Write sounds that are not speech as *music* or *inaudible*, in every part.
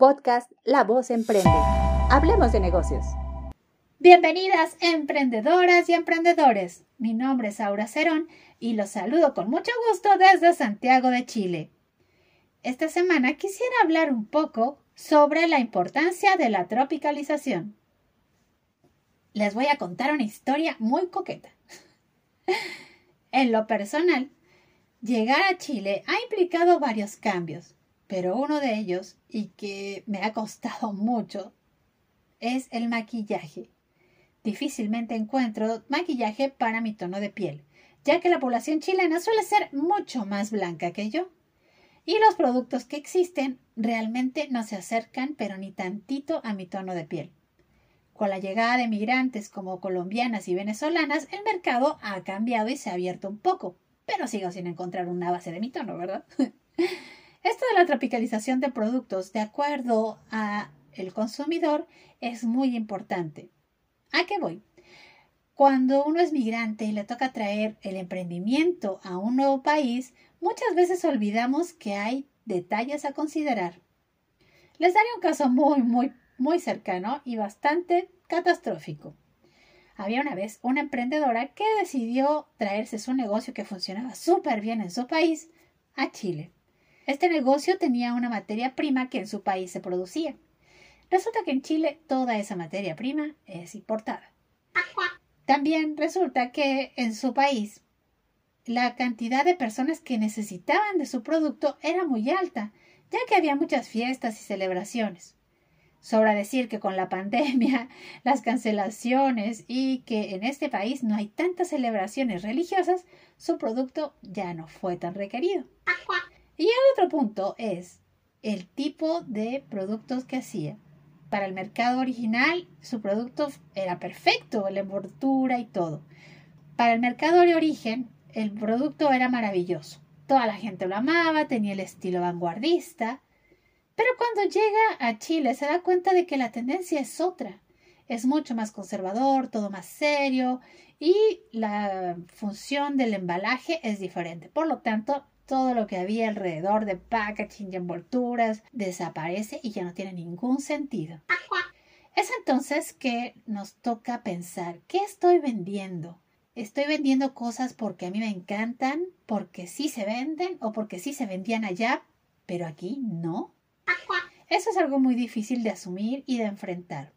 Podcast La Voz Emprende. Hablemos de negocios. Bienvenidas emprendedoras y emprendedores. Mi nombre es Aura Cerón y los saludo con mucho gusto desde Santiago de Chile. Esta semana quisiera hablar un poco sobre la importancia de la tropicalización. Les voy a contar una historia muy coqueta. *laughs* en lo personal, llegar a Chile ha implicado varios cambios, pero uno de ellos, y que me ha costado mucho, es el maquillaje. Difícilmente encuentro maquillaje para mi tono de piel, ya que la población chilena suele ser mucho más blanca que yo. Y los productos que existen realmente no se acercan, pero ni tantito a mi tono de piel. Con la llegada de migrantes como colombianas y venezolanas, el mercado ha cambiado y se ha abierto un poco, pero sigo sin encontrar una base de mi tono, ¿verdad? *laughs* Esto de la tropicalización de productos de acuerdo a el consumidor es muy importante. ¿A qué voy? Cuando uno es migrante y le toca traer el emprendimiento a un nuevo país, muchas veces olvidamos que hay detalles a considerar. Les daré un caso muy, muy muy cercano y bastante catastrófico. Había una vez una emprendedora que decidió traerse su negocio que funcionaba súper bien en su país a Chile. Este negocio tenía una materia prima que en su país se producía. Resulta que en Chile toda esa materia prima es importada. También resulta que en su país la cantidad de personas que necesitaban de su producto era muy alta, ya que había muchas fiestas y celebraciones. Sobra decir que con la pandemia, *laughs* las cancelaciones y que en este país no hay tantas celebraciones religiosas, su producto ya no fue tan requerido. Y el otro punto es el tipo de productos que hacía. Para el mercado original, su producto era perfecto, la envoltura y todo. Para el mercado de origen, el producto era maravilloso. Toda la gente lo amaba, tenía el estilo vanguardista, pero cuando llega a Chile se da cuenta de que la tendencia es otra. Es mucho más conservador, todo más serio y la función del embalaje es diferente. Por lo tanto, todo lo que había alrededor de packaging y envolturas desaparece y ya no tiene ningún sentido. Es entonces que nos toca pensar, ¿qué estoy vendiendo? ¿Estoy vendiendo cosas porque a mí me encantan, porque sí se venden o porque sí se vendían allá, pero aquí no? Eso es algo muy difícil de asumir y de enfrentar,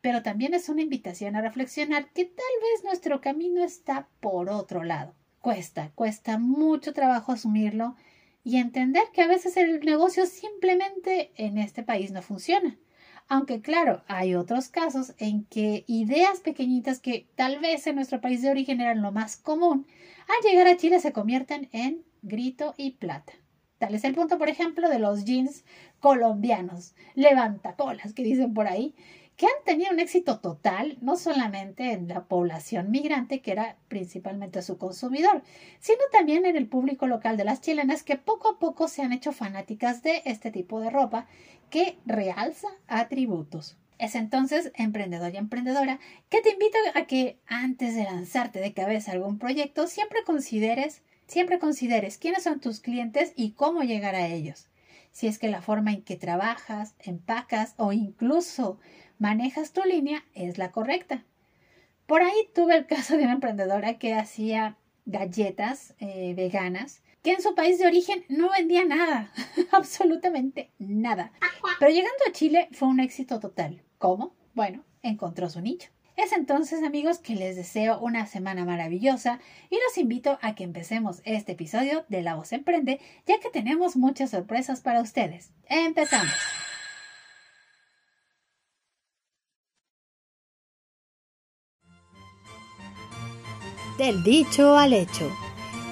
pero también es una invitación a reflexionar que tal vez nuestro camino está por otro lado. Cuesta, cuesta mucho trabajo asumirlo y entender que a veces el negocio simplemente en este país no funciona. Aunque claro, hay otros casos en que ideas pequeñitas que tal vez en nuestro país de origen eran lo más común, al llegar a Chile se convierten en grito y plata. Tal es el punto, por ejemplo, de los jeans colombianos, levantacolas que dicen por ahí, que han tenido un éxito total, no solamente en la población migrante, que era principalmente su consumidor, sino también en el público local de las chilenas, que poco a poco se han hecho fanáticas de este tipo de ropa que realza atributos. Es entonces, emprendedor y emprendedora, que te invito a que antes de lanzarte de cabeza algún proyecto, siempre consideres, siempre consideres quiénes son tus clientes y cómo llegar a ellos si es que la forma en que trabajas, empacas o incluso manejas tu línea es la correcta. Por ahí tuve el caso de una emprendedora que hacía galletas eh, veganas que en su país de origen no vendía nada, *laughs* absolutamente nada. Pero llegando a Chile fue un éxito total. ¿Cómo? Bueno, encontró su nicho. Es entonces, amigos, que les deseo una semana maravillosa y los invito a que empecemos este episodio de La Voz Emprende, ya que tenemos muchas sorpresas para ustedes. ¡Empezamos! Del dicho al hecho.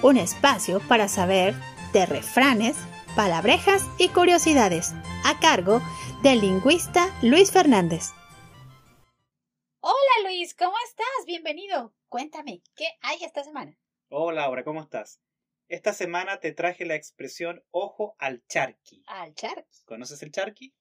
Un espacio para saber de refranes, palabrejas y curiosidades, a cargo del lingüista Luis Fernández. Hola Luis, ¿cómo estás? Bienvenido. Cuéntame, ¿qué hay esta semana? Hola, Laura, ¿cómo estás? Esta semana te traje la expresión ojo al charqui. ¿Al charqui? ¿Conoces el charqui?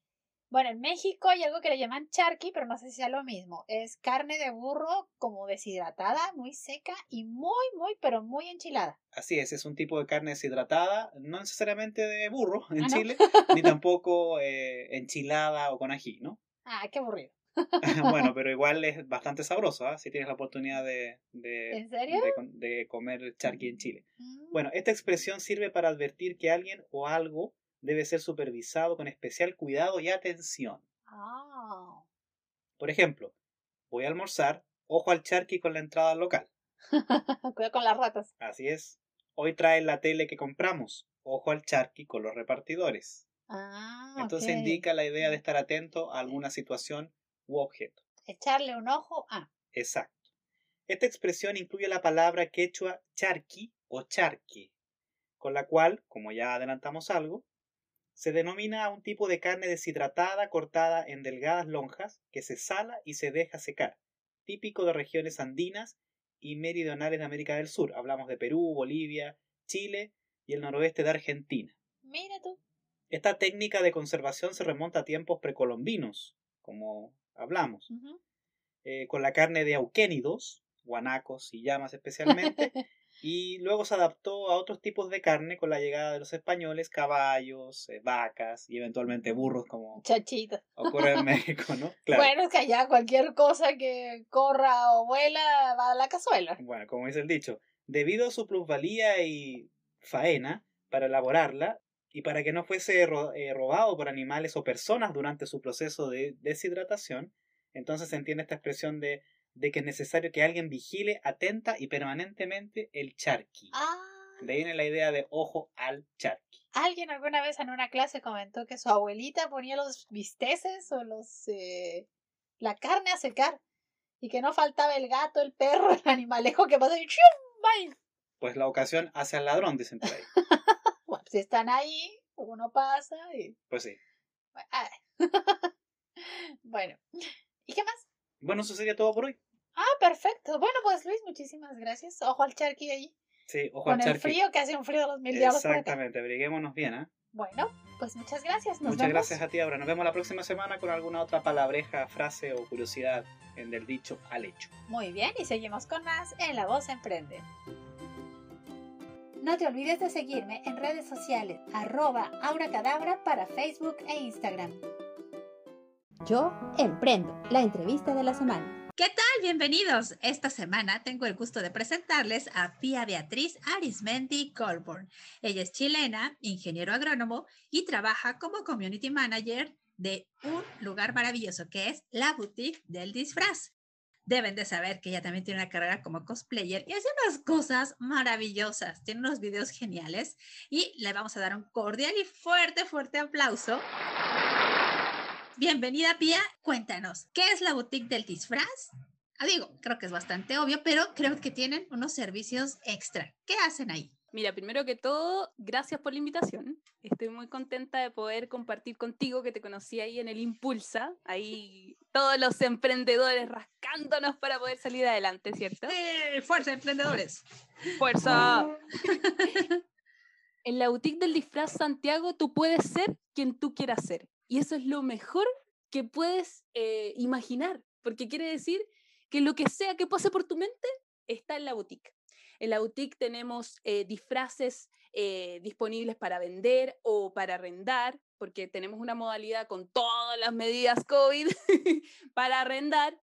Bueno, en México hay algo que le llaman charqui, pero no sé si sea lo mismo. Es carne de burro como deshidratada, muy seca y muy, muy, pero muy enchilada. Así es, es un tipo de carne deshidratada, no necesariamente de burro *laughs* en Ah, ¿no? Chile, *laughs* ni tampoco eh, enchilada o con ají, ¿no? Ah, qué aburrido. *laughs* bueno, pero igual es bastante sabroso, ¿ah? Si tienes la oportunidad de, de, ¿En serio? de comer charqui en Chile. Mm. Bueno, esta expresión sirve para advertir que alguien o algo debe ser supervisado con especial cuidado y atención. Ah. Por ejemplo, voy a almorzar, ojo al charqui con la entrada al local. *laughs* Cuidado con las ratas. Así es. Hoy traen la tele que compramos, ojo al charqui con los repartidores. Ah, Entonces indica la idea de estar atento a alguna situación u objeto. Echarle un ojo a. Exacto. Esta expresión incluye la palabra quechua charqui o charqui, con la cual, como ya adelantamos algo, se denomina a un tipo de carne deshidratada cortada en delgadas lonjas que se sala y se deja secar, típico de regiones andinas y meridionales de América del Sur. Hablamos de Perú, Bolivia, Chile y el noroeste de Argentina. Mira tú. Esta técnica de conservación se remonta a tiempos precolombinos, como hablamos, eh, con la carne de auquénidos, guanacos y llamas especialmente, *laughs* y luego se adaptó a otros tipos de carne con la llegada de los españoles, caballos, eh, vacas y eventualmente burros, como Chachito. ocurre en *laughs* México, ¿no? Claro. Bueno, es que allá cualquier cosa que corra o vuela va a la cazuela. Bueno, como dice el dicho, debido a su plusvalía y faena para elaborarla y para que no fuese ro- eh, robado por animales o personas durante su proceso de deshidratación, entonces se entiende esta expresión de, de que es necesario que alguien vigile atenta y permanentemente el charqui. Ah. De ahí viene la idea de ojo al charqui. Alguien alguna vez en una clase comentó que su abuelita ponía los bisteces o los eh, la carne a secar y que no faltaba el gato, el perro, el animalejo que pasa y ¡chum! ¡Bye! Pues la ocasión hace al ladrón, dicen por ahí. *laughs* Bueno, si están ahí, uno pasa y Pues sí. bueno, *laughs* ¿y qué más? Bueno, eso sería todo por hoy. Ah, perfecto. Bueno, pues Luis, muchísimas gracias. Ojo al charqui ahí. Sí, ojo Con al el charqui. frío que hace un frío de los mil diablos. Exactamente, abriguémonos bien, ¿ah? Bueno, pues muchas gracias. Nos Muchas vemos. gracias a ti, Aura. Nos vemos la próxima semana con alguna otra palabreja, frase o curiosidad en del dicho al hecho. Muy bien, y seguimos con más en La Voz Emprende. No te olvides de seguirme en redes sociales, arroba auracadabra para Facebook e Instagram. Yo emprendo, la entrevista de la semana. ¿Qué tal? Bienvenidos. Esta semana tengo el gusto de presentarles a Pia Beatriz Arismendi Colborn. Ella es chilena, ingeniero agrónomo y trabaja como community manager de un lugar maravilloso que es la boutique del disfraz. Deben de saber que ella también tiene una carrera como cosplayer y hace unas cosas maravillosas. Tiene unos videos geniales y le vamos a dar un cordial y fuerte, fuerte aplauso. Bienvenida, Pia. Cuéntanos, ¿qué es la boutique del disfraz? Ah, digo, creo que es bastante obvio, pero creo que tienen unos servicios extra. ¿Qué hacen ahí? Mira, primero que todo, gracias por la invitación. Estoy muy contenta de poder compartir contigo, que te conocí ahí en el Impulsa, ahí todos los emprendedores rascándonos para poder salir adelante, ¿cierto? ¡Eh, ¡Fuerza, emprendedores! ¡Fuerza! *laughs* en la boutique del disfraz Santiago tú puedes ser quien tú quieras ser. Y eso es lo mejor que puedes eh, imaginar, porque quiere decir que lo que sea que pase por tu mente está en la boutique. En la boutique tenemos eh, disfraces eh, disponibles para vender o para arrendar, porque tenemos una modalidad con todas las medidas COVID *laughs* para arrendar.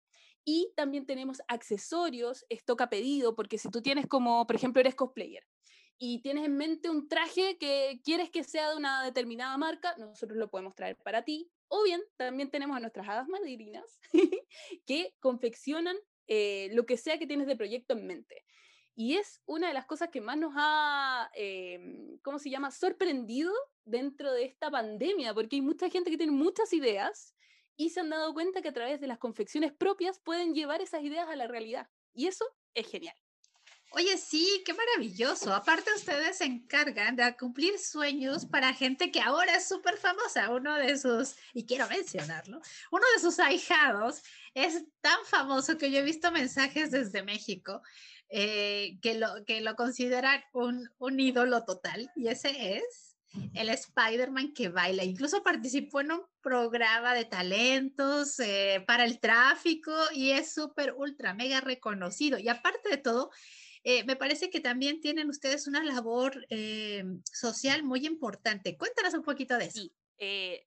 Y también tenemos accesorios, stock a pedido, porque si tú tienes como, por ejemplo, eres cosplayer y tienes en mente un traje que quieres que sea de una determinada marca, nosotros lo podemos traer para ti. O bien, también tenemos a nuestras hadas madrinas *laughs* que confeccionan eh, lo que sea que tienes de proyecto en mente. Y es una de las cosas que más nos ha, eh, ¿cómo se llama?, sorprendido dentro de esta pandemia, porque hay mucha gente que tiene muchas ideas y se han dado cuenta que a través de las confecciones propias pueden llevar esas ideas a la realidad. Y eso es genial. Oye, sí, qué maravilloso. Aparte, ustedes se encargan de cumplir sueños para gente que ahora es súper famosa. Uno de sus, y quiero mencionarlo, uno de sus ahijados es tan famoso que yo he visto mensajes desde México eh, que, lo, que lo consideran un, un ídolo total. Y ese es el Spider-Man que baila. Incluso participó en un programa de talentos eh, para el tráfico y es súper, ultra, mega reconocido. Y aparte de todo, eh, me parece que también tienen ustedes una labor eh, social muy importante. Cuéntanos un poquito de eso. Sí.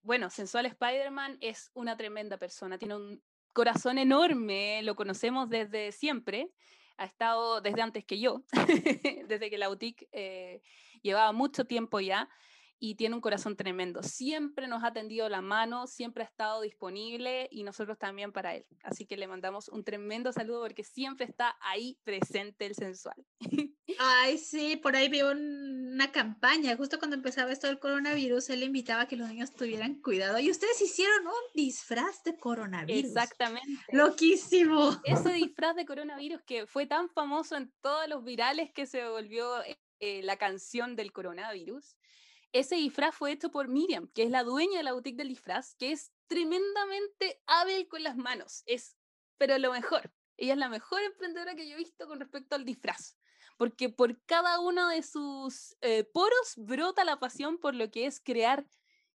bueno, Sensual Spider-Man es una tremenda persona, tiene un corazón enorme, lo conocemos desde siempre, ha estado desde antes que yo, *laughs* desde que la boutique llevaba mucho tiempo ya y tiene un corazón tremendo. Siempre nos ha tendido la mano, siempre ha estado disponible y nosotros también para él. Así que le mandamos un tremendo saludo porque siempre está ahí presente el sensual. *laughs* Ay, sí, por ahí vi una campaña, justo cuando empezaba esto del coronavirus, él invitaba a que los niños tuvieran cuidado y ustedes hicieron un disfraz de coronavirus. Exactamente. Loquísimo. Ese disfraz de coronavirus que fue tan famoso en todos los virales que se volvió eh, la canción del coronavirus ese disfraz fue hecho por Miriam, que es la dueña de la boutique del disfraz, que es tremendamente hábil con las manos. Es, pero lo mejor. Ella es la mejor emprendedora que yo he visto con respecto al disfraz. Porque por cada uno de sus eh, poros brota la pasión por lo que es crear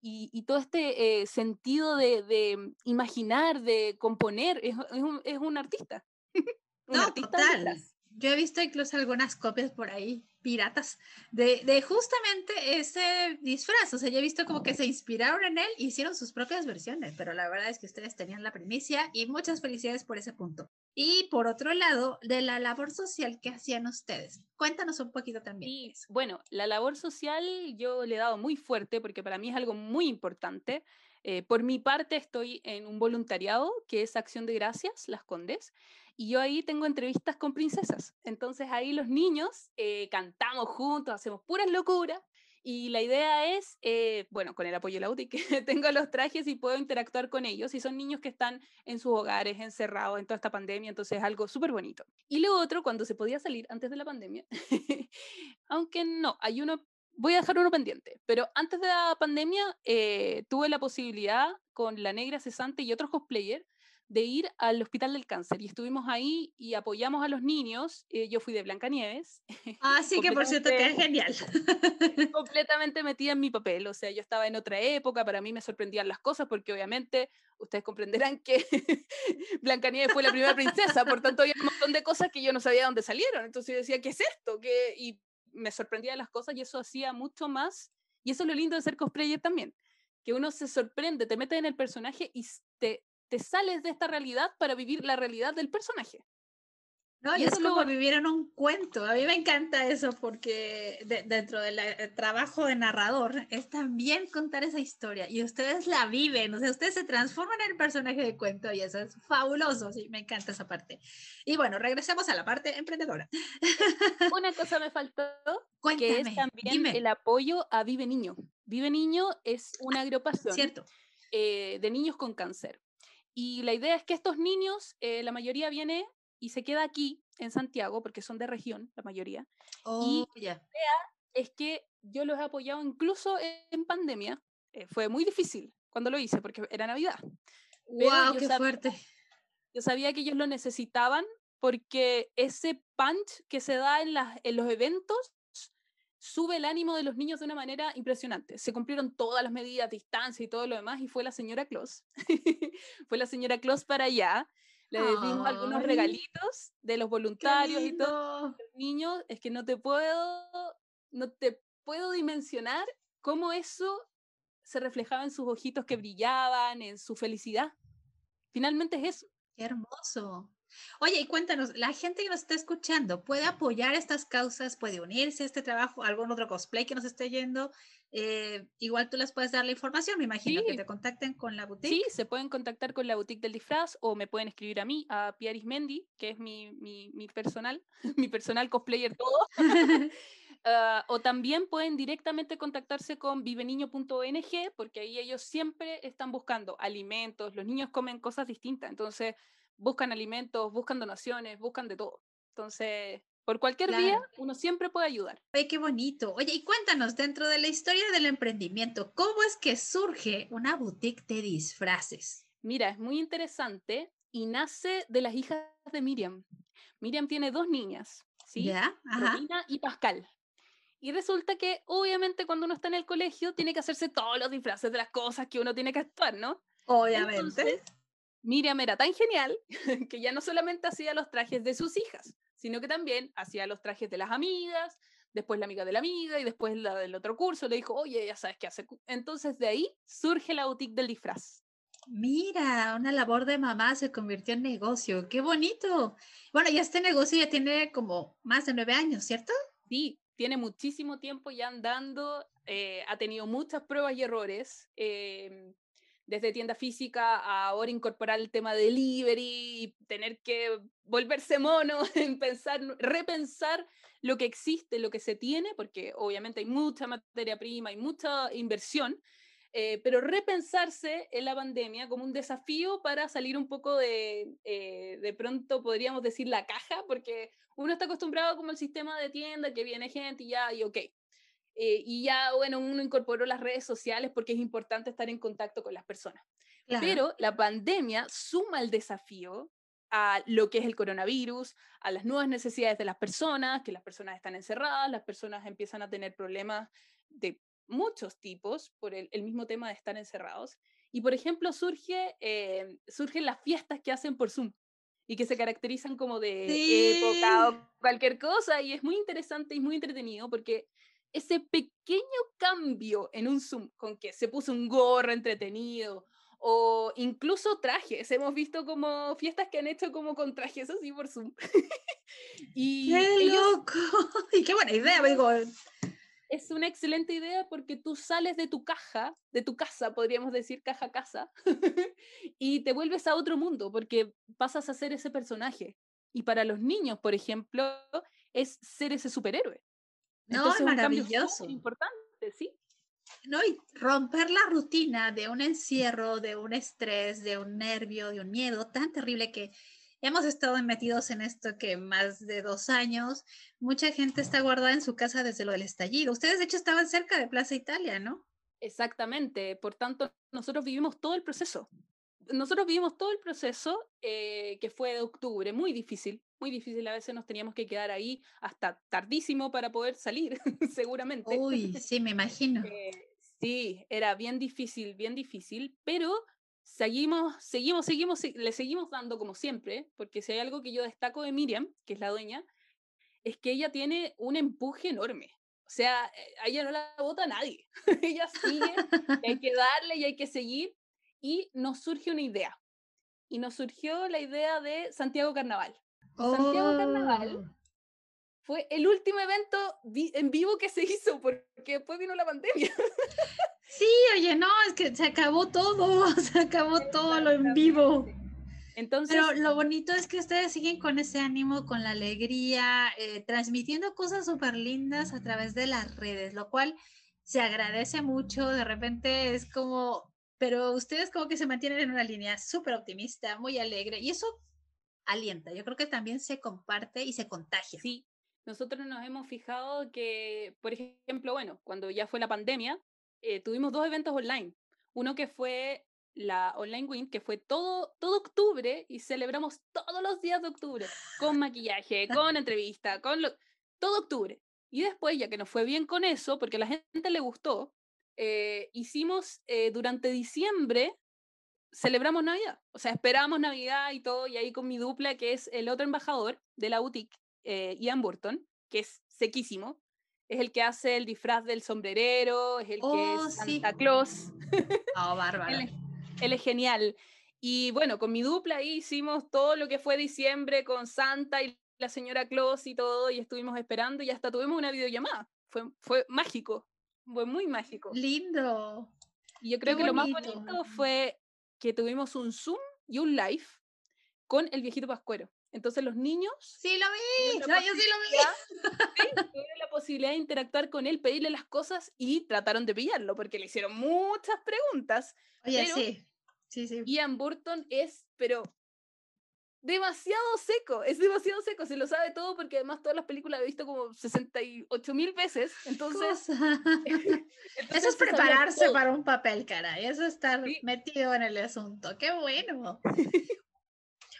y, todo este eh, sentido de, imaginar, de componer. Es, un, es un, artista. *laughs* un no, artista total. Yo he visto incluso algunas copias por ahí piratas de, de, justamente ese disfraz. O sea, yo he visto como que se inspiraron en él y hicieron sus propias versiones, pero la verdad es que ustedes tenían la primicia y muchas felicidades por ese punto. Y por otro lado, de la labor social que hacían ustedes. Cuéntanos un poquito también. bueno, la labor social yo le he dado muy fuerte porque para mí es algo muy importante. Eh, por mi parte estoy en un voluntariado que es Acción de Gracias, Las Condes, y yo ahí tengo entrevistas con princesas. Entonces ahí los niños eh, cantamos juntos, hacemos puras locuras. Y la idea es, eh, bueno, con el apoyo de la UTI, que *laughs* tengo los trajes y puedo interactuar con ellos. Y son niños que están en sus hogares, encerrados en toda esta pandemia, entonces es algo súper bonito. Y lo otro, cuando se podía salir antes de la pandemia, *laughs* aunque no, hay uno, voy a dejar uno pendiente, pero antes de la pandemia eh, tuve la posibilidad con La Negra Cesante y otros cosplayers de ir al Hospital del Cáncer y estuvimos ahí y apoyamos a los niños. Eh, yo fui de Blancanieves. Ah, *laughs* sí, que por cierto que es genial. *laughs* *laughs* completamente metida en mi papel, o sea, yo estaba en otra época, para mí me sorprendían las cosas porque obviamente ustedes comprenderán que Blancanieves fue la primera princesa, por tanto había un montón de cosas que yo no sabía dónde salieron, entonces yo decía, ¿qué es esto? ¿Qué? Y me sorprendían las cosas y eso hacía mucho más, y eso es lo lindo de ser cosplayer también, que uno se sorprende, te metes en el personaje y te te sales de esta realidad para vivir la realidad del personaje. No, y, es como vivir en un cuento. A mí me encanta eso porque dentro del eh, trabajo de narrador es también contar esa historia y ustedes la viven, o sea, ustedes se transforman en el personaje de cuento y eso es fabuloso, sí, me encanta esa parte. Y bueno, regresemos a la parte emprendedora. *laughs* Una cosa me faltó, que es también el apoyo a Vive Niño. Vive Niño es una agrupación Cierto. Eh, de niños con cáncer. Y la idea es que estos niños, eh, la mayoría viene y se queda aquí en Santiago, porque son de región, la mayoría. y la idea es que yo los he apoyado incluso en pandemia. Eh, fue muy difícil cuando lo hice, porque era Navidad. ¡Wow, qué fuerte! Yo sabía que ellos lo necesitaban porque ese punch que se da en, las, en los eventos sube el ánimo de los niños de una manera impresionante. Se cumplieron todas las medidas, distancia y todo lo demás, y fue la señora Claus. fue la señora Claus para allá. Le dimos algunos regalitos de los voluntarios y todo. Los niños, es que no te puedo, no te puedo dimensionar cómo eso se reflejaba en sus ojitos que brillaban, en su felicidad. Finalmente es eso. Qué hermoso. Oye, y cuéntanos, la gente que nos está escuchando, ¿puede apoyar estas causas? ¿Puede unirse a este trabajo? ¿Algún otro cosplay que nos esté yendo? Eh, igual tú les puedes dar la información, me imagino, que te contacten con la boutique. Sí, se pueden contactar con la boutique del disfraz o me pueden escribir a mí, a Piaris Mendy, que es mi, mi, mi personal, *laughs* mi personal cosplayer todo. *laughs* Ah, o también pueden directamente contactarse con viveniño.ong porque ahí ellos siempre están buscando alimentos, los niños comen cosas distintas, entonces buscan alimentos, buscan donaciones, buscan de todo. Entonces, por cualquier día, uno siempre puede ayudar. Ay, qué bonito. Oye, y cuéntanos, dentro de la historia del emprendimiento, ¿cómo es que surge una boutique de disfraces? Mira, es muy interesante y nace de las hijas de Miriam. Miriam tiene dos niñas, ¿sí? ¿Ya? Romina y Pascal. Y resulta que, obviamente, cuando uno está en el colegio, tiene que hacerse todos los disfraces de las cosas que uno tiene que actuar, ¿no? Obviamente. Entonces, Miriam era tan genial *laughs* que ya no solamente hacía los trajes de sus hijas, sino que también hacía los trajes de las amigas, después la amiga de la amiga y después la del otro curso. Le dijo, oye, ya sabes qué hace. Entonces de ahí surge la boutique del disfraz. Mira, una labor de mamá se convirtió en negocio. ¡Qué bonito! Bueno, ya este negocio ya tiene como más de nueve años, ¿cierto? Sí, tiene muchísimo tiempo ya andando, eh, ha tenido muchas pruebas y errores. em, desde tienda física a ahora incorporar el tema de delivery, tener que volverse mono, *laughs* en pensar, repensar lo que existe, lo que se tiene, porque obviamente hay mucha materia prima, hay mucha inversión, eh, pero repensarse en la pandemia como un desafío para salir un poco de, eh, de pronto podríamos decir la caja, porque uno está acostumbrado como el sistema de tienda, que viene gente y ya, y ok. Eh, y ya, bueno, uno incorporó las redes sociales porque es importante estar en contacto con las personas. Claro. Pero la pandemia suma el desafío a lo que es el coronavirus, a las nuevas necesidades de las personas, que las personas están encerradas, las personas empiezan a tener problemas de muchos tipos por el, el mismo tema de estar encerrados. Y, por ejemplo, surge, eh, surgen las fiestas que hacen por Zoom y que se caracterizan como de época Sí. o cualquier cosa. Y es muy interesante y muy entretenido porque ese pequeño cambio en un Zoom con que se puso un gorro entretenido o incluso trajes. Hemos visto como fiestas que han hecho como con trajes así por Zoom. *laughs* y ¡Qué ellos loco! *laughs* Y qué buena idea, digo. es una excelente idea porque tú sales de tu caja, de tu casa, podríamos decir caja casa, *laughs* y te vuelves a otro mundo porque pasas a ser ese personaje. Y para los niños, por ejemplo, es ser ese superhéroe. No, Entonces, es un maravilloso. importante, ¿sí? No, y romper la rutina de un encierro, de un estrés, de un nervio, de un miedo tan terrible que hemos estado metidos en esto que más de dos años, mucha gente está guardada en su casa desde lo del estallido. Ustedes, de hecho, estaban cerca de Plaza Italia, ¿no? Exactamente. Por tanto, nosotros vivimos todo el proceso. Nosotros vivimos todo el proceso eh, que fue de octubre, muy difícil, muy difícil. A veces nos teníamos que quedar ahí hasta tardísimo para poder salir, *laughs* seguramente. Uy, sí, me *laughs* imagino. Eh, sí, era bien difícil, bien difícil, pero seguimos, seguimos, seguimos, se- le seguimos dando como siempre, porque si hay algo que yo destaco de Miriam, que es la dueña, es que ella tiene un empuje enorme. O sea, eh, a ella no la vota nadie. *laughs* ella sigue, y hay que darle y hay que seguir. Y nos surge una idea. Y nos surgió la idea de Santiago Carnaval. Santiago Carnaval Oh, Fue el último evento vi- en vivo que se hizo, porque después vino la pandemia. *laughs* Sí, oye, no, es que se acabó todo, *laughs* se acabó todo lo en vivo. Entonces, Pero lo bonito es que ustedes siguen con ese ánimo, con la alegría, eh, transmitiendo cosas súper lindas a través de las redes, lo cual se agradece mucho. De repente es como, pero ustedes como que se mantienen en una línea súper optimista, muy alegre, y eso alienta. Yo creo que también se comparte y se contagia. sí, nosotros nos hemos fijado que, por ejemplo, bueno, cuando ya fue la pandemia, eh, tuvimos dos eventos online. Uno que fue la Online Win, que fue todo, todo octubre y celebramos todos los días de octubre, con maquillaje, con entrevista, con lo- todo octubre. Y después, ya que nos fue bien con eso, porque a la gente le gustó, eh, hicimos eh, durante diciembre, celebramos Navidad. O sea, esperamos Navidad y todo, y ahí con mi dupla, que es el otro embajador de la boutique, eh, Ian Burton, que es sequísimo. Es el que hace el disfraz del sombrerero, es el que Oh, es sí. Santa Claus. Oh, *laughs* bárbaro. Él él es genial. Y bueno, con mi dupla ahí hicimos todo lo que fue diciembre con Santa y la señora Claus y todo, y estuvimos esperando y hasta tuvimos una videollamada. Fue, fue mágico, fue muy mágico. Lindo. Y yo creo Qué que lo más bonito. fue que tuvimos un Zoom y un live con el viejito Pascuero. Entonces los niños Sí, lo vi. No, yo sí lo vi. *laughs* sí, tuvieron la posibilidad de interactuar con él, pedirle las cosas y trataron de pillarlo porque le hicieron muchas preguntas. Oye, pero- sí. Sí, sí. Ian Burton es, pero demasiado seco, es demasiado seco, se lo sabe todo porque además todas las películas he visto como 68 mil veces, entonces... *laughs* Eso es prepararse para un papel, caray. Eso es estar Sí. metido en el asunto. ¡Qué bueno! *laughs*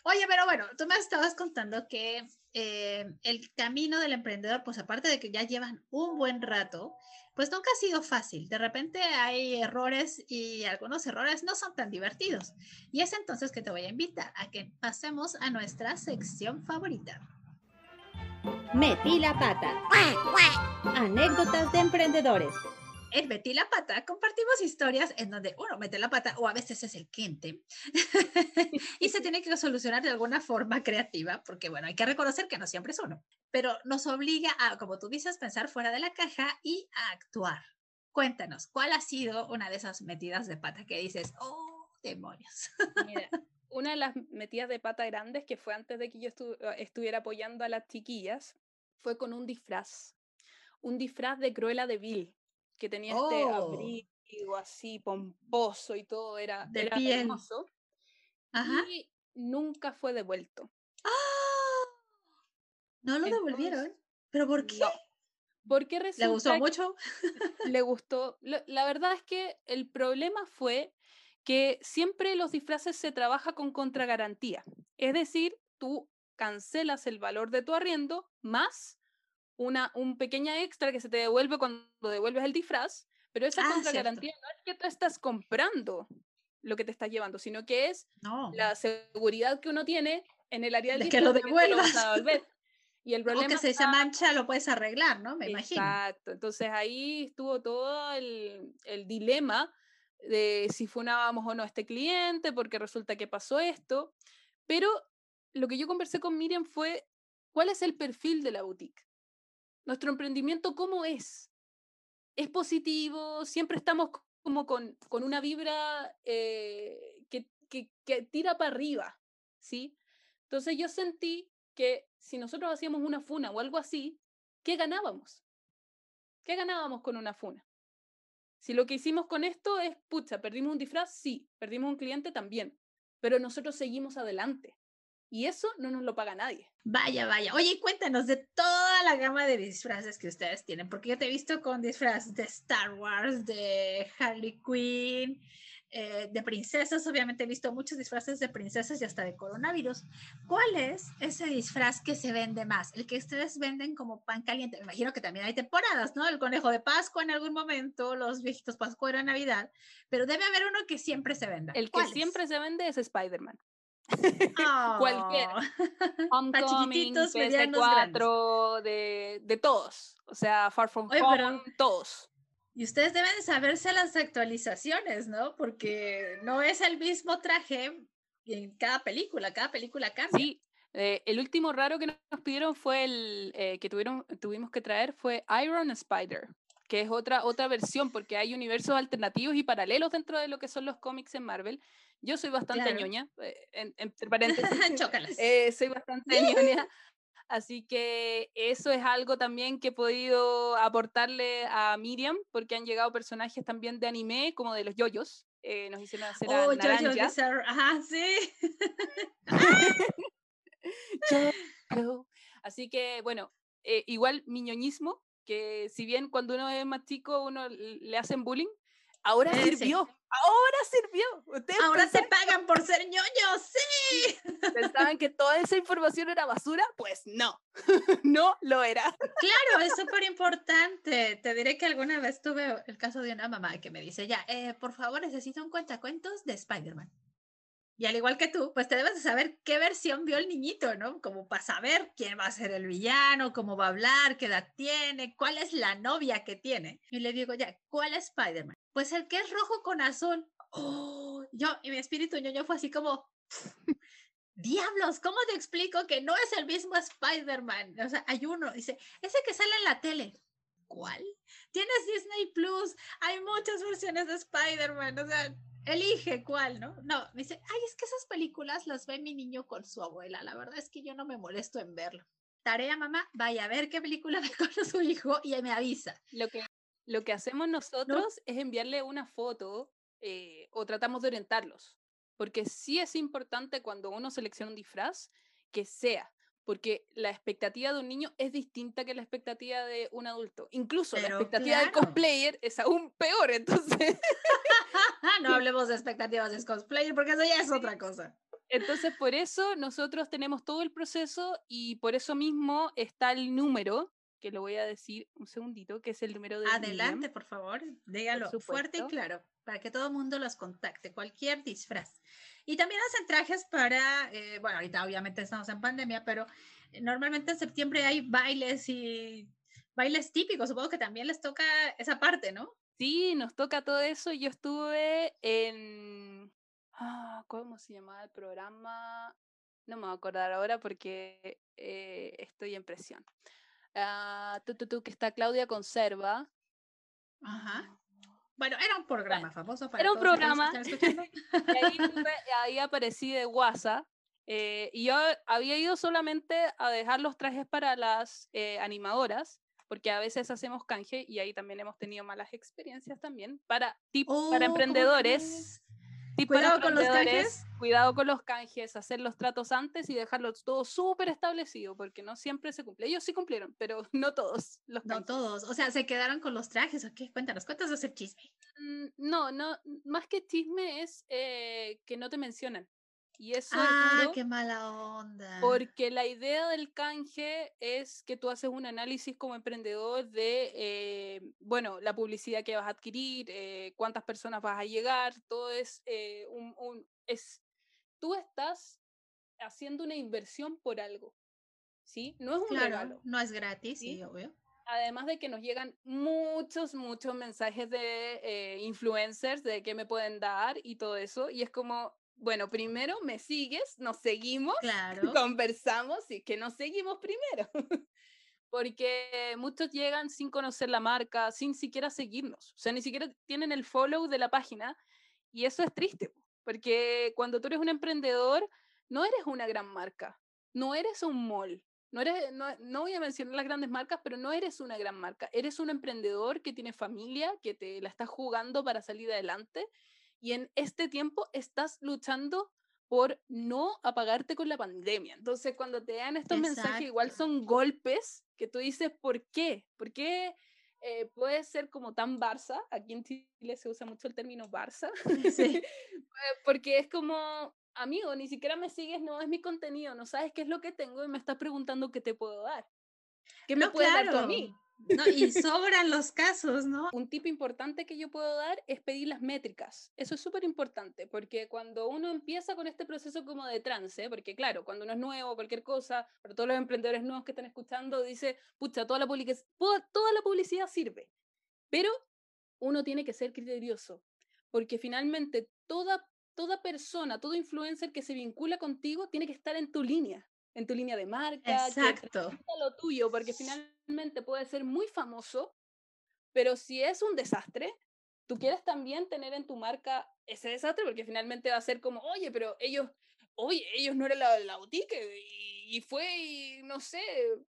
Oye, pero bueno, tú me estabas contando que eh, el camino del emprendedor, pues aparte de que ya llevan un buen rato, pues nunca ha sido fácil. De repente hay errores y algunos errores no son tan divertidos. Y es entonces que te voy a invitar a que pasemos a nuestra sección favorita. Metí la pata. Anécdotas de emprendedores. Metí la pata compartimos historias en donde uno mete la pata o a veces es el cliente *laughs* y se tiene que solucionar de alguna forma creativa porque bueno, hay que reconocer que no siempre es uno, pero nos obliga a, como tú dices, pensar fuera de la caja y a actuar. Cuéntanos, ¿cuál ha sido una de esas metidas de pata que dices, oh, demonios? Mira, una de las metidas de pata grandes que fue antes de que yo estu- estuviera apoyando a las chiquillas fue con un disfraz. Un disfraz de Cruella de Vil, que tenía este Oh. abrigo así pomposo y todo, era, De era piel. hermoso. Ajá. Y nunca fue devuelto. ¡Ah! ¿No lo devolvieron? ¿Pero por qué? No. Porque ¿Le resulta gustó que mucho? le gustó. La verdad es que el problema fue que siempre los disfraces se trabaja con contragarantía. Es decir, tú cancelas el valor de tu arriendo más una un pequeña extra que se te devuelve cuando devuelves el disfraz, pero esa Ah, contragarantía no es que tú estás comprando lo que te estás llevando, sino que es No. la seguridad que uno tiene en el área del De que disfraz lo vas a devuelvas. devolver. *laughs* Y el O problema que se, está- mancha, lo puedes arreglar, ¿no? Me imagino. Exacto. Entonces ahí estuvo todo el, el dilema de si funábamos o no a este cliente, porque resulta que pasó esto. Pero lo que yo conversé con Miriam fue, ¿cuál es el perfil de la boutique? Nuestro emprendimiento, ¿cómo es? ¿Es positivo? ¿Siempre estamos como con, con una vibra eh, que, que, que tira para arriba? ¿Sí? Entonces yo sentí que si nosotros hacíamos una funa o algo así, ¿qué ganábamos? ¿Qué ganábamos con una funa? Si lo que hicimos con esto es, pucha, perdimos un disfraz, sí, perdimos un cliente también, pero nosotros seguimos adelante. Y eso no nos lo paga nadie. Vaya, vaya. Oye, cuéntanos de toda la gama de disfraces que ustedes tienen, porque yo te he visto con disfraz de Star Wars, de Harley Quinn, eh, de princesas. Obviamente he visto muchos disfraces de princesas y hasta de coronavirus. ¿Cuál es ese disfraz que se vende más? El que ustedes venden como pan caliente. Me imagino que también hay temporadas, ¿no? El conejo de Pascua en algún momento, los viejitos Pascua era Navidad, pero debe haber uno que siempre se venda. El que siempre se vende es Spider-Man. Oh. cualquiera. *laughs* Para Homecoming, chiquititos, medianos, grandes. PS4, de, de todos. O sea, Far From Oye, Home, pero- todos. Y ustedes deben de saberse las actualizaciones, ¿no? Porque no es el mismo traje en cada película, cada película cambia. Sí, eh, el último raro que nos pidieron fue el eh, que tuvieron, tuvimos que traer fue Iron Spider, que es otra, otra versión, porque hay universos alternativos y paralelos dentro de lo que son los cómics en Marvel. Yo soy bastante Claro. ñoña, eh, en- entre *laughs* paréntesis, eh, soy bastante *laughs* ñoña. Así que eso es algo también que he podido aportarle a Miriam, porque han llegado personajes también de anime, como de los yoyos. eh, nos hicieron hacer a oh, Jojo Naranja. Bizarre, Ajá, sí. *laughs* Yo- Así que, bueno, eh, igual mi ñoñismo, que si bien cuando uno es más chico uno le hacen bullying, ahora sirvió, ahora sirvió. Ustedes Ahora te pensaban, pagan por ser ñoño, sí. pensaban que toda esa información era basura, pues no, *laughs* no lo era. Claro, es súper importante. Te diré que alguna vez tuve el caso de una mamá que me dice, ya, eh, por favor, necesito un cuentacuentos de Spider-Man. Y al igual que tú, pues te debes de saber qué versión vio el niñito, ¿no? Como para saber quién va a ser el villano, cómo va a hablar, qué edad tiene, cuál es la novia que tiene. Y le digo, ya, ¿cuál es Spider-Man? Pues el que es rojo con azul. Oh, yo, y mi espíritu ñoño fue así como, diablos, ¿cómo te explico que no es el mismo Spider-Man? O sea, hay uno, dice, ese que sale en la tele. ¿Cuál? Tienes Disney Plus, hay muchas versiones de Spider-Man, o sea, elige cuál, ¿no? No, me dice, ay, es que esas películas las ve mi niño con su abuela, la verdad es que yo no me molesto en verlo. Tarea, mamá, vaya a ver qué película *laughs* ve con su hijo y me avisa. Lo que, lo que hacemos nosotros es enviarle una foto eh, o tratamos de orientarlos, porque sí es importante cuando uno selecciona un disfraz que sea, porque la expectativa de un niño es distinta que la expectativa de un adulto. Incluso la Pero expectativa del claro. cosplayer es aún peor, entonces *laughs* no *laughs* hablemos de expectativas de cosplayer porque eso ya es otra cosa. Entonces, por eso nosotros tenemos todo el proceso y por eso mismo está el número, que lo voy a decir un segundito, que es el número de... Adelante, por favor, dígalo fuerte y claro, para que todo el mundo los contacte, cualquier disfraz. Y también hacen trajes para, eh, bueno, ahorita obviamente estamos en pandemia, pero eh, normalmente en septiembre hay bailes y bailes típicos, supongo que también les toca esa parte, ¿no? Sí, nos toca todo eso. Yo estuve en Ah, ¿cómo se llamaba el programa? No me voy a acordar ahora porque eh, estoy en presión. Tú, tú, tú, que está Claudia Conserva. Ajá. Bueno, era un programa famoso para Era un programa. *laughs* y ahí, ahí, aparecí de WhatsApp. Eh, y yo había ido solamente a dejar los trajes para las eh, animadoras, porque a veces hacemos canje y ahí también hemos tenido malas experiencias también para, para oh, emprendedores cuidado con los canjes. Cuidado con los canjes, hacer los tratos antes y dejarlos todo súper establecido, porque no siempre se cumple. Ellos sí cumplieron, pero *laughs* no todos. Los no todos. O sea, se quedaron con los trajes. ¿o qué? Cuéntanos, cuéntanos de hacer chisme. Mm, no, no, más que chisme es eh, que no te mencionan. Y eso ah, qué mala onda. Porque la idea del canje es que tú haces un análisis como emprendedor de, eh, bueno, la publicidad que vas a adquirir, eh, cuántas personas vas a llegar, todo es eh, un, un, es, tú estás haciendo una inversión por algo, ¿sí? No es un regalo. No es gratis, sí, obvio. Además de que nos llegan muchos, muchos mensajes de influencers de qué me pueden dar y todo eso, y es como, bueno, primero me sigues, nos seguimos, *laughs* claro. conversamos y que nos seguimos primero. *laughs* Porque muchos llegan sin conocer la marca, sin siquiera seguirnos. O sea, ni siquiera tienen el follow de la página. Y eso es triste, porque cuando tú eres un emprendedor, no eres una gran marca, no eres un mall. No, eres, no, no voy a mencionar las grandes marcas, pero no eres una gran marca. Eres un emprendedor que tiene familia, que te la está jugando para salir adelante y en este tiempo estás luchando por no apagarte con la pandemia. Entonces, cuando te dan estos mensajes, igual son golpes que tú dices, ¿por qué? ¿Por qué eh, puede ser como tan Barça? Aquí en Chile se usa mucho el término Barça. *laughs* Sí. *laughs* Porque es como, amigo, ni siquiera me sigues, no es mi contenido, no sabes qué es lo que tengo y me estás preguntando qué te puedo dar. ¿Qué me puedes dar tú a mí? No, y sobran los casos, ¿no? Un tip importante que yo puedo dar es pedir las métricas. Eso es súper importante, porque cuando uno empieza con este proceso como de trance, porque claro, cuando uno es nuevo, cualquier cosa, para todos los emprendedores nuevos que están escuchando, dice, pucha, toda la, toda la publicidad sirve. Pero uno tiene que ser criterioso, porque finalmente toda, toda persona, todo influencer que se vincula contigo tiene que estar en tu línea en tu línea de marca, Exacto. que lo tuyo, porque finalmente puede ser muy famoso, pero si es un desastre, tú quieres también tener en tu marca ese desastre, porque finalmente va a ser como, oye, pero ellos, oye, ellos no eran la, la boutique y, fue y, no sé,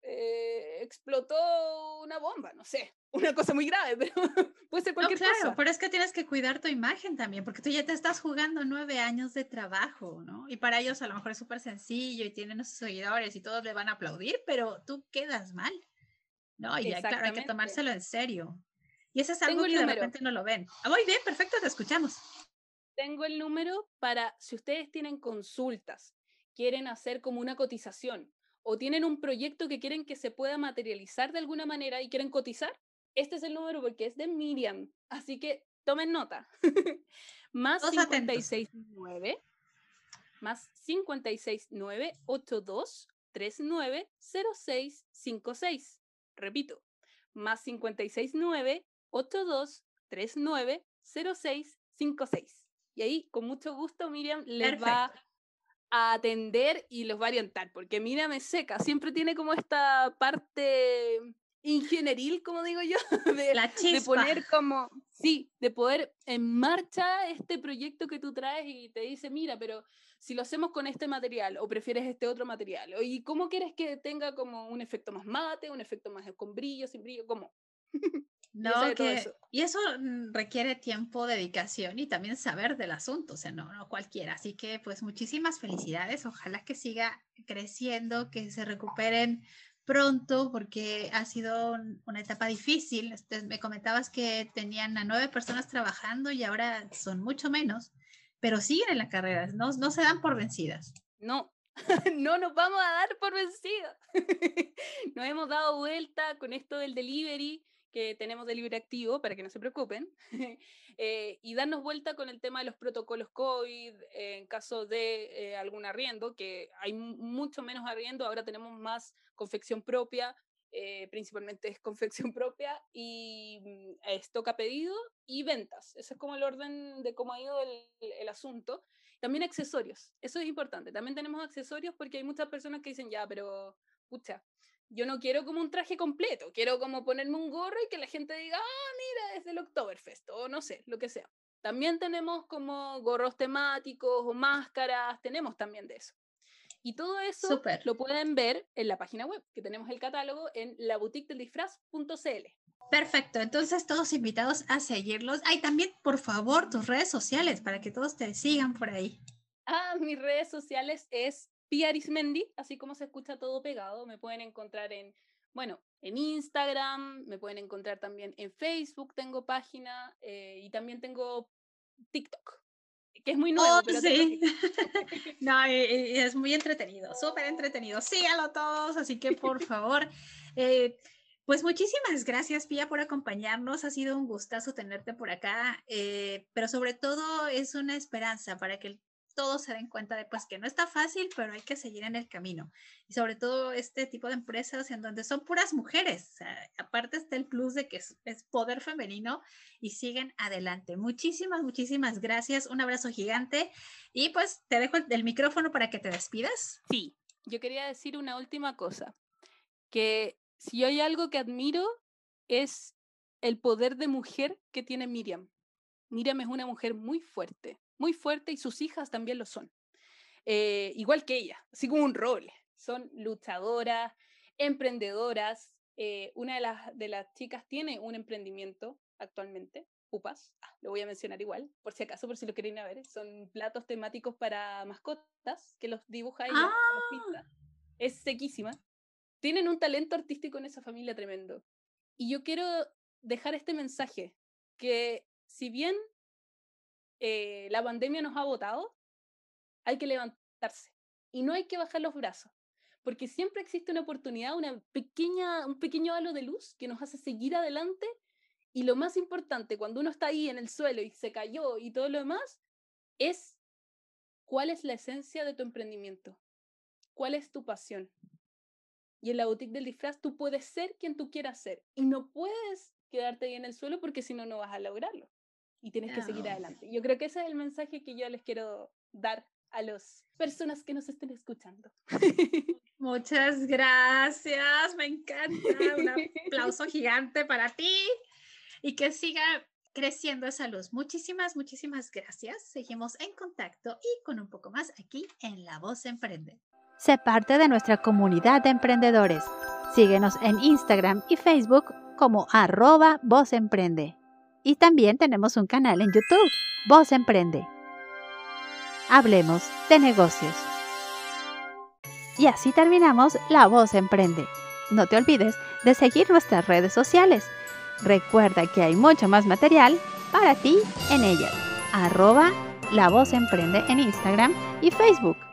eh, explotó una bomba, no sé, *laughs* una cosa muy grave, pero puede ser cualquier no, claro, pero es que tienes que cuidar tu imagen también, porque tú ya te estás jugando nueve años de trabajo, ¿no? Y para ellos a lo mejor es súper sencillo y tienen sus seguidores y todos le van a aplaudir, pero tú quedas mal, ¿no? Y claro, hay que tomárselo en serio. Y eso es algo que de repente no lo ven. Ah, muy bien, perfecto, te escuchamos. Tengo el número para si ustedes tienen consultas, quieren hacer como una cotización o tienen un proyecto que quieren que se pueda materializar de alguna manera y quieren cotizar, este es el número porque es de Miriam. Así que tomen nota. *laughs* más 569 más 569 82 39 0656. Repito, más 569 82 39 0656. Y ahí, con mucho gusto, Miriam les va a atender y los va a orientar, porque Miriam es seca, siempre tiene como esta parte ingenieril, como digo yo, *laughs* de, de, poner como, sí, de poder en marcha este proyecto que tú traes y te dice, mira, pero si lo hacemos con este material o prefieres este otro material, y cómo quieres que tenga como un efecto más mate, un efecto más con brillo, sin brillo, ¿cómo? *laughs* No, que, y eso mm, requiere tiempo, dedicación y también saber del asunto, o sea, no, no cualquiera. Así que pues muchísimas felicidades, ojalá que siga creciendo, que se recuperen pronto porque ha sido una etapa difícil. Este, me comentabas que tenían a nueve personas trabajando y ahora son mucho menos. pero siguen en la carrera, no, no se dan por vencidas. No, *laughs* no nos vamos a dar por vencidas. *laughs* nos hemos dado vuelta con esto del delivery, que tenemos delivery activo, para que no se preocupen, *laughs* eh, y darnos vuelta con el tema de los protocolos COVID en caso de eh, algún arriendo, que hay mucho menos arriendo, ahora tenemos más confección propia, eh, principalmente es confección *laughs* propia y mm, stock pedido y ventas. Ese es como el orden de cómo ha ido el, el, asunto. También accesorios, eso es importante. También tenemos accesorios porque hay muchas personas que dicen, ya, pero, pucha, yo no quiero como un traje completo, quiero como ponerme un gorro y que la gente diga, ah, mira, es del Oktoberfest, o no sé, lo que sea. También tenemos como gorros temáticos o máscaras, tenemos también de eso. Y todo eso lo pueden ver en la página web, que tenemos el catálogo en laboutiquedeldisfraz.cl. Perfecto, entonces todos invitados a seguirlos. Hay también, por favor, tus redes sociales para que todos te sigan por ahí. Ah, mis redes sociales es Piarismendi, así como se escucha todo pegado. Me pueden encontrar en, bueno, en Instagram, me pueden encontrar también en Facebook, tengo página eh, y también tengo TikTok que es muy nuevo. Oh, pero sí. *laughs* no, es muy entretenido, súper entretenido. Síganlo todos, así que por *laughs* favor. Eh, pues muchísimas gracias, Pía, por acompañarnos. Ha sido un gustazo tenerte por acá, eh, pero sobre todo es una esperanza para que todos se den cuenta de pues que no está fácil, pero hay que seguir en el camino. Y sobre todo este tipo de empresas en donde son puras mujeres. aparte está el plus de que es, poder femenino y siguen adelante. Muchísimas, muchísimas gracias. Un abrazo gigante. Y pues te dejo el, micrófono para que te despidas. Sí, yo quería decir una última cosa. Que si hay algo que admiro es el poder de mujer que tiene Miriam. Miriam es una mujer muy fuerte, muy fuerte y sus hijas también lo son. Eh, igual que ella, así como un roble. Son luchadoras, emprendedoras. Eh, una de las, de las chicas tiene un emprendimiento actualmente, Upas, ah, lo voy a mencionar igual, por si acaso, por si lo quieren ver. Son platos temáticos para mascotas que los dibuja ella. ¡Ah! Es sequísima. Tienen un talento artístico en esa familia tremendo. Y yo quiero dejar este mensaje, que si bien eh, la pandemia nos ha votado, hay que levantarse y no hay que bajar los brazos, porque siempre existe una oportunidad, una pequeña, un pequeño halo de luz que nos hace seguir adelante y lo más importante, cuando uno está ahí en el suelo y se cayó y todo lo demás, es cuál es la esencia de tu emprendimiento, cuál es tu pasión. Y en la boutique del disfraz tú puedes ser quien tú quieras ser y no puedes quedarte ahí en el suelo porque si no, no vas a lograrlo y tienes que seguir adelante. Yo creo que ese es el mensaje que yo les quiero dar a las personas que nos estén escuchando. *laughs* Muchas gracias, me encanta. Un *laughs* aplauso gigante para ti y que siga creciendo esa luz. Muchísimas, muchísimas gracias. Seguimos en contacto y con un poco más aquí en La Voz Emprende. Sé parte de nuestra comunidad de emprendedores. Síguenos en Instagram y Facebook como arroba Voz Emprende. Y también tenemos un canal en YouTube, Voz Emprende. Hablemos de negocios. Y así terminamos La Voz Emprende. No te olvides de seguir nuestras redes sociales. Recuerda que hay mucho más material para ti en ellas. Arroba La Voz Emprende en Instagram y Facebook.